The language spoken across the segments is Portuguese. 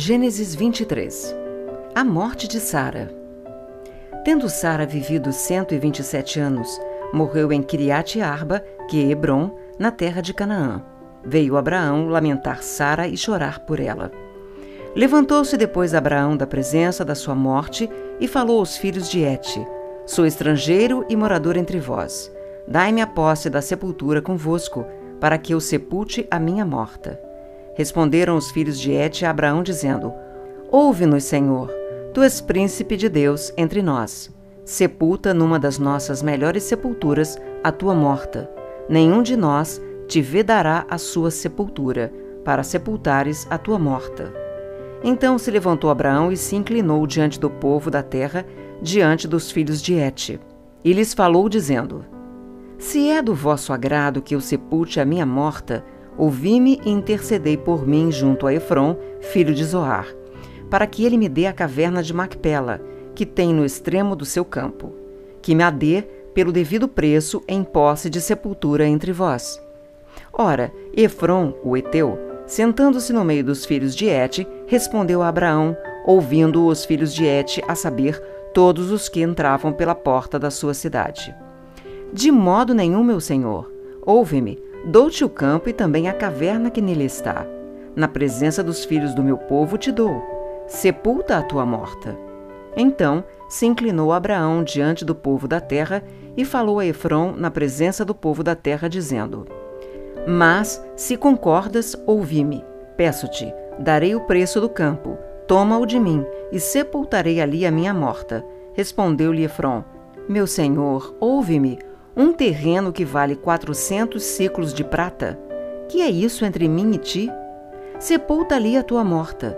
Gênesis 23 A morte de Sara. Tendo Sara vivido 127 anos, morreu em Kiriat Arba, que é Hebron, na terra de Canaã. Veio Abraão lamentar Sara e chorar por ela. Levantou-se depois Abraão da presença da sua morte e falou aos filhos de Et: Sou estrangeiro e morador entre vós. Dai-me a posse da sepultura convosco, para que eu sepulte a minha morta. Responderam os filhos de Et a Abraão, dizendo: Ouve-nos, Senhor, tu és príncipe de Deus entre nós. Sepulta numa das nossas melhores sepulturas a tua morta. Nenhum de nós te vedará a sua sepultura, para sepultares a tua morta. Então se levantou Abraão e se inclinou diante do povo da terra, diante dos filhos de Et. E lhes falou, dizendo: Se é do vosso agrado que eu sepulte a minha morta, Ouvi-me e intercedei por mim junto a Efron, filho de Zoar, para que ele me dê a caverna de Macpela, que tem no extremo do seu campo, que me a dê pelo devido preço em posse de sepultura entre vós. Ora, Efron, o Eteu, sentando-se no meio dos filhos de Et, respondeu a Abraão, ouvindo os filhos de Et, a saber, todos os que entravam pela porta da sua cidade. De modo nenhum, meu senhor, ouve-me, Dou-te o campo e também a caverna que nele está. Na presença dos filhos do meu povo te dou. Sepulta a tua morta. Então se inclinou Abraão diante do povo da terra e falou a Efron na presença do povo da terra, dizendo: Mas, se concordas, ouvi-me. Peço-te, darei o preço do campo. Toma-o de mim, e sepultarei ali a minha morta. Respondeu-lhe Efron: Meu senhor, ouve-me um terreno que vale quatrocentos ciclos de prata? Que é isso entre mim e ti? Sepulta ali a tua morta.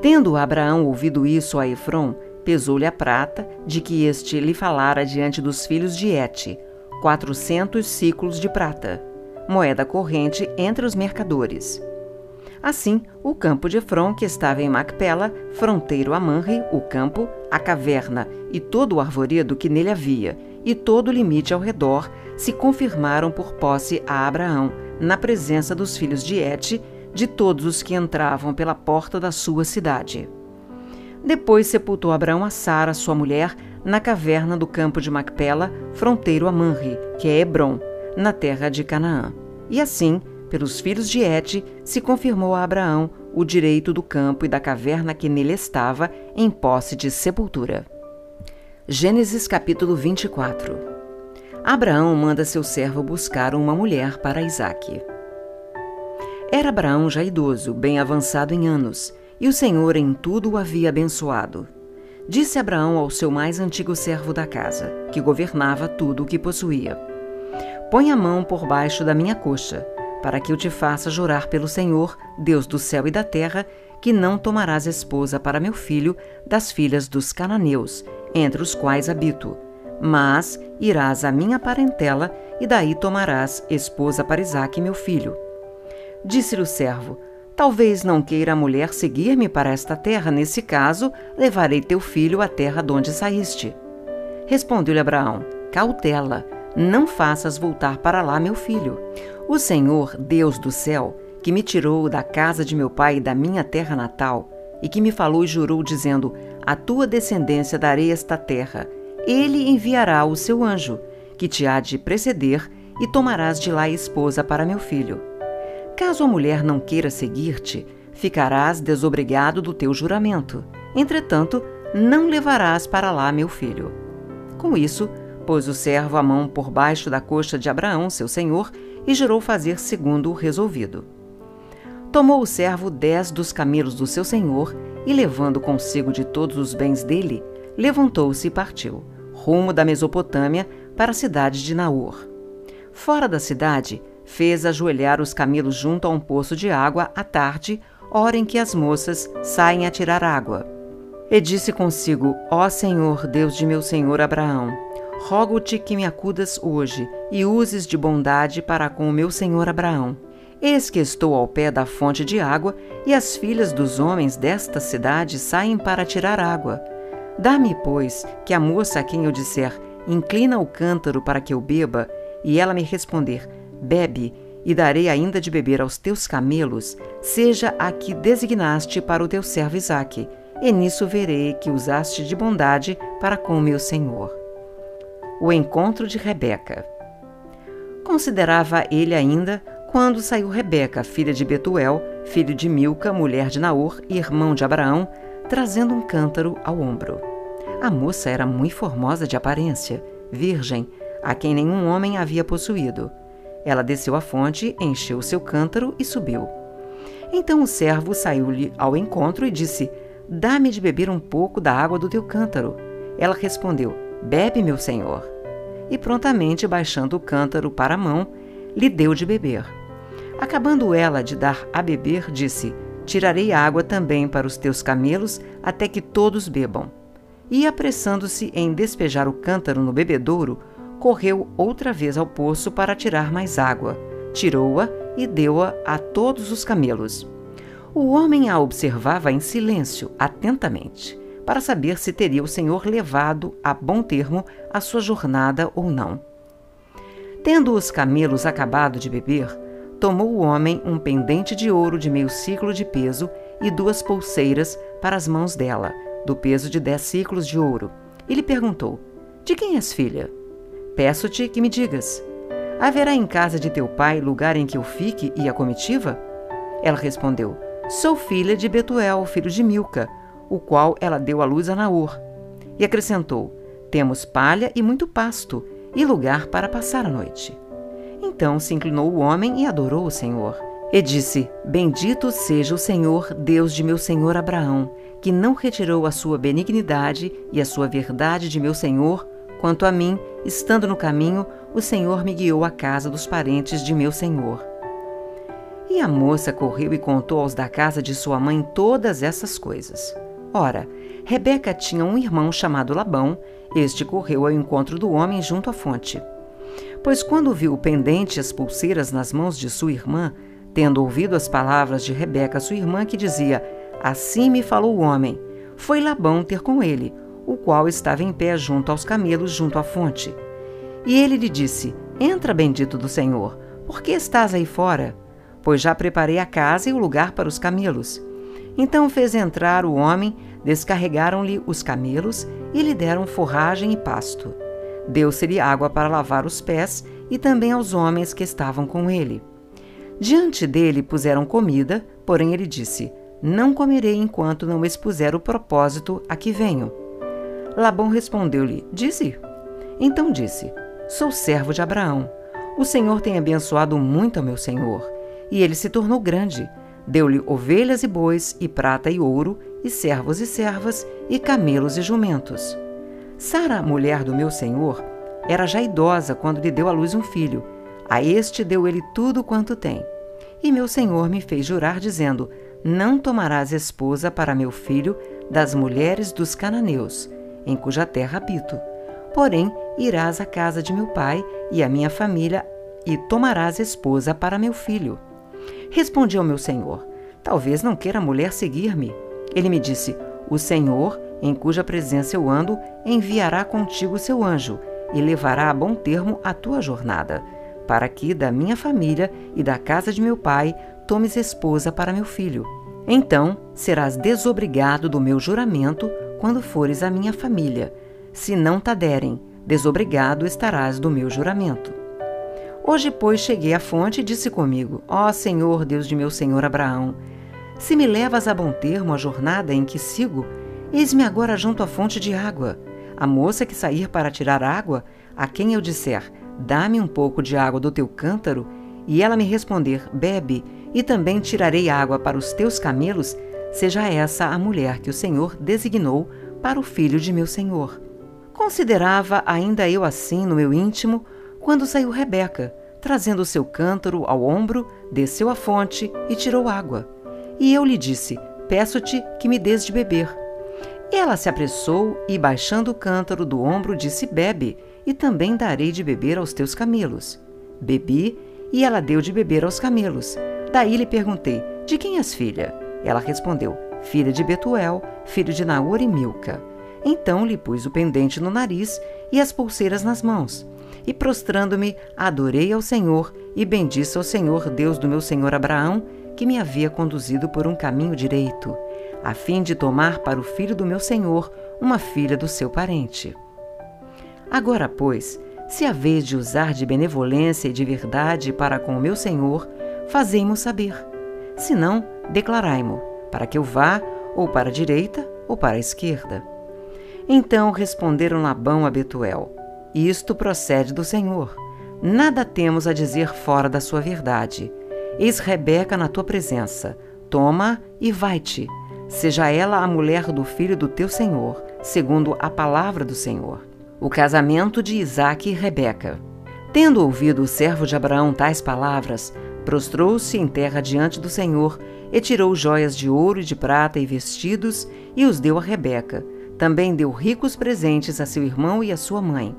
Tendo Abraão ouvido isso a Efron, pesou-lhe a prata, de que este lhe falara diante dos filhos de Et, quatrocentos ciclos de prata, moeda corrente entre os mercadores. Assim, o campo de Efron, que estava em Macpela, fronteiro a Manre, o campo, a caverna e todo o arvoredo que nele havia, e todo o limite ao redor se confirmaram por posse a Abraão, na presença dos filhos de Et, de todos os que entravam pela porta da sua cidade. Depois sepultou Abraão a Sara, sua mulher, na caverna do campo de Macpela, fronteiro a Manre, que é Hebron, na terra de Canaã. E assim, pelos filhos de Et, se confirmou a Abraão o direito do campo e da caverna que nele estava, em posse de sepultura. Gênesis capítulo 24 Abraão manda seu servo buscar uma mulher para Isaque. Era Abraão já idoso, bem avançado em anos, e o Senhor em tudo o havia abençoado. Disse Abraão ao seu mais antigo servo da casa, que governava tudo o que possuía: Põe a mão por baixo da minha coxa, para que eu te faça jurar pelo Senhor, Deus do céu e da terra, que não tomarás esposa para meu filho das filhas dos cananeus, entre os quais habito. Mas irás à minha parentela, e daí tomarás esposa para Isaque, meu filho. Disse-lhe o servo: Talvez não queira a mulher seguir-me para esta terra, nesse caso, levarei teu filho à terra de onde saíste. Respondeu-lhe Abraão: Cautela, não faças voltar para lá meu filho. O Senhor, Deus do céu, que me tirou da casa de meu pai e da minha terra natal, e que me falou e jurou, dizendo: A tua descendência darei esta terra. Ele enviará o seu anjo, que te há de preceder, e tomarás de lá esposa para meu filho. Caso a mulher não queira seguir-te, ficarás desobrigado do teu juramento. Entretanto, não levarás para lá meu filho. Com isso, pôs o servo a mão por baixo da coxa de Abraão, seu senhor, e jurou fazer segundo o resolvido. Tomou o servo dez dos camelos do seu senhor e, levando consigo de todos os bens dele, levantou-se e partiu, rumo da Mesopotâmia para a cidade de Naor. Fora da cidade, fez ajoelhar os camelos junto a um poço de água à tarde, hora em que as moças saem a tirar água. E disse consigo: Ó Senhor, Deus de meu senhor Abraão, rogo-te que me acudas hoje e uses de bondade para com o meu senhor Abraão Eis que estou ao pé da fonte de água, e as filhas dos homens desta cidade saem para tirar água. Dá-me, pois, que a moça a quem eu disser, inclina o cântaro para que eu beba, e ela me responder, bebe, e darei ainda de beber aos teus camelos, seja a que designaste para o teu servo Isaque, e nisso verei que usaste de bondade para com meu senhor. O encontro de Rebeca. Considerava ele ainda quando saiu Rebeca, filha de Betuel, filho de Milca, mulher de Naor e irmão de Abraão, trazendo um cântaro ao ombro. A moça era muito formosa de aparência, virgem, a quem nenhum homem havia possuído. Ela desceu à fonte, encheu seu cântaro e subiu. Então o servo saiu-lhe ao encontro e disse: Dá-me de beber um pouco da água do teu cântaro. Ela respondeu: Bebe, meu senhor. E prontamente, baixando o cântaro para a mão, lhe deu de beber. Acabando ela de dar a beber, disse: Tirarei água também para os teus camelos, até que todos bebam. E apressando-se em despejar o cântaro no bebedouro, correu outra vez ao poço para tirar mais água. Tirou-a e deu-a a todos os camelos. O homem a observava em silêncio, atentamente, para saber se teria o Senhor levado a bom termo a sua jornada ou não. Tendo os camelos acabado de beber, tomou o homem um pendente de ouro de meio ciclo de peso e duas pulseiras para as mãos dela, do peso de dez ciclos de ouro, e lhe perguntou: De quem és filha? Peço-te que me digas: Haverá em casa de teu pai lugar em que eu fique e a comitiva? Ela respondeu: Sou filha de Betuel, filho de Milca, o qual ela deu à luz a Naor. E acrescentou: Temos palha e muito pasto, e lugar para passar a noite. Então se inclinou o homem e adorou o Senhor. E disse: Bendito seja o Senhor, Deus de meu senhor Abraão, que não retirou a sua benignidade e a sua verdade de meu senhor Quanto a mim, estando no caminho, o Senhor me guiou à casa dos parentes de meu senhor. E a moça correu e contou aos da casa de sua mãe todas essas coisas. Ora, Rebeca tinha um irmão chamado Labão, este correu ao encontro do homem junto à fonte. Pois quando viu pendente as pulseiras nas mãos de sua irmã, tendo ouvido as palavras de Rebeca, sua irmã, que dizia: Assim me falou o homem, foi Labão ter com ele, o qual estava em pé junto aos camelos, junto à fonte. E ele lhe disse: Entra, bendito do Senhor, por que estás aí fora? Pois já preparei a casa e o lugar para os camelos. Então fez entrar o homem, descarregaram-lhe os camelos e lhe deram forragem e pasto. Deu-se-lhe água para lavar os pés e também aos homens que estavam com ele. Diante dele puseram comida, porém ele disse: Não comerei enquanto não expuser o propósito a que venho. Labão respondeu-lhe: Dize. Então disse: Sou servo de Abraão. O Senhor tem abençoado muito a meu senhor. E ele se tornou grande. Deu-lhe ovelhas e bois, e prata e ouro, e servos e servas, e camelos e jumentos. Sara, mulher do meu senhor, era já idosa quando lhe deu à luz um filho. A este deu ele tudo quanto tem. E meu senhor me fez jurar, dizendo: Não tomarás esposa para meu filho das mulheres dos cananeus em cuja terra habito. Porém, irás à casa de meu pai e à minha família e tomarás esposa para meu filho. Respondi ao meu senhor: Talvez não queira a mulher seguir-me. Ele me disse: O Senhor, em cuja presença eu ando, enviará contigo seu anjo e levará a bom termo a tua jornada, para que da minha família e da casa de meu pai tomes esposa para meu filho. Então serás desobrigado do meu juramento quando fores à minha família. Se não te derem, desobrigado estarás do meu juramento. Hoje, pois, cheguei à fonte e disse comigo: Ó Senhor, Deus de meu senhor Abraão, se me levas a bom termo a jornada em que sigo, eis-me agora junto à fonte de água. A moça que sair para tirar água, a quem eu disser: Dá-me um pouco de água do teu cântaro, e ela me responder: Bebe, e também tirarei água para os teus camelos, seja essa a mulher que o Senhor designou para o filho de meu senhor. Considerava ainda eu assim no meu íntimo, quando saiu Rebeca, trazendo o seu cântaro ao ombro, desceu à fonte e tirou água. E eu lhe disse: Peço-te que me des de beber. Ela se apressou e, baixando o cântaro do ombro, disse: Bebe, e também darei de beber aos teus camelos. Bebi, e ela deu de beber aos camelos. Daí lhe perguntei: De quem és filha? Ela respondeu: Filha de Betuel, filho de Naor e Milca. Então lhe pus o pendente no nariz e as pulseiras nas mãos. E prostrando-me, adorei ao Senhor e bendisse ao Senhor, Deus do meu senhor Abraão, que me havia conduzido por um caminho direito, a fim de tomar para o filho do meu senhor uma filha do seu parente. Agora, pois, se a vez de usar de benevolência e de verdade para com o meu senhor, fazei-mo saber. Se não, declarai-mo, para que eu vá ou para a direita ou para a esquerda. Então responderam Labão a Betuel: Isto procede do Senhor. Nada temos a dizer fora da sua verdade. Eis Rebeca na tua presença. Toma e vai-te. Seja ela a mulher do filho do teu senhor, segundo a palavra do Senhor. O casamento de Isaque e Rebeca. Tendo ouvido o servo de Abraão tais palavras, prostrou-se em terra diante do Senhor e tirou joias de ouro e de prata e vestidos e os deu a Rebeca. Também deu ricos presentes a seu irmão e a sua mãe.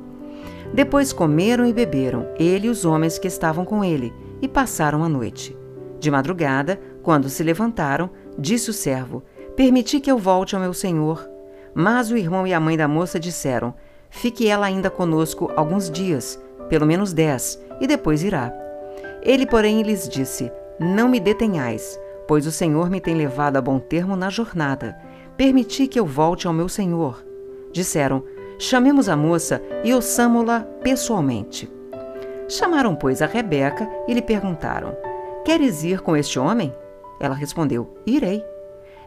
Depois comeram e beberam, ele e os homens que estavam com ele, e passaram a noite. De madrugada, quando se levantaram, disse o servo: Permiti que eu volte ao meu senhor. Mas o irmão e a mãe da moça disseram: Fique ela ainda conosco alguns dias, pelo menos dez, e depois irá. Ele, porém, lhes disse: Não me detenhais, pois o Senhor me tem levado a bom termo na jornada. Permiti que eu volte ao meu senhor. Disseram: Chamemos a moça e ouçamo-la pessoalmente. Chamaram, pois, a Rebeca e lhe perguntaram: Queres ir com este homem? Ela respondeu: Irei.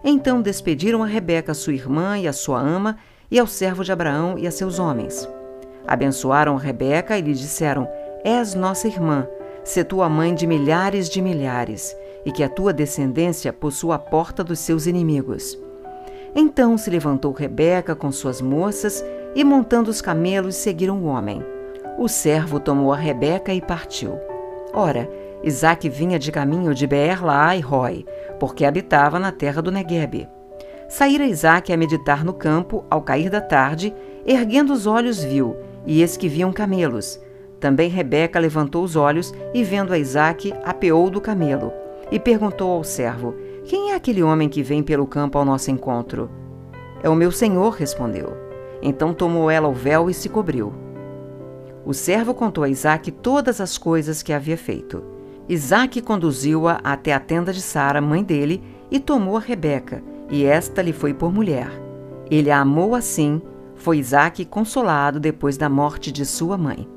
Então despediram a Rebeca, sua irmã e a sua ama, e ao servo de Abraão e a seus homens. Abençoaram a Rebeca e lhe disseram: És nossa irmã, se tua mãe de milhares de milhares, e que a tua descendência possua a porta dos seus inimigos. Então se levantou Rebeca com suas moças e, montando os camelos, seguiram o homem. O servo tomou a Rebeca e partiu. Ora, Isaac vinha de caminho de Beer-Laai Roy, porque habitava na terra do Neguebe. Saíra Isaac a meditar no campo, ao cair da tarde, erguendo os olhos viu, e eis que viam camelos. Também Rebeca levantou os olhos e, vendo a Isaac, apeou do camelo, e perguntou ao servo: Quem é aquele homem que vem pelo campo ao nosso encontro? É o meu senhor, respondeu. Então tomou ela o véu e se cobriu. O servo contou a Isaac todas as coisas que havia feito. Isaac conduziu-a até a tenda de Sara, mãe dele, e tomou a Rebeca, e esta lhe foi por mulher. Ele a amou assim, foi Isaac consolado depois da morte de sua mãe.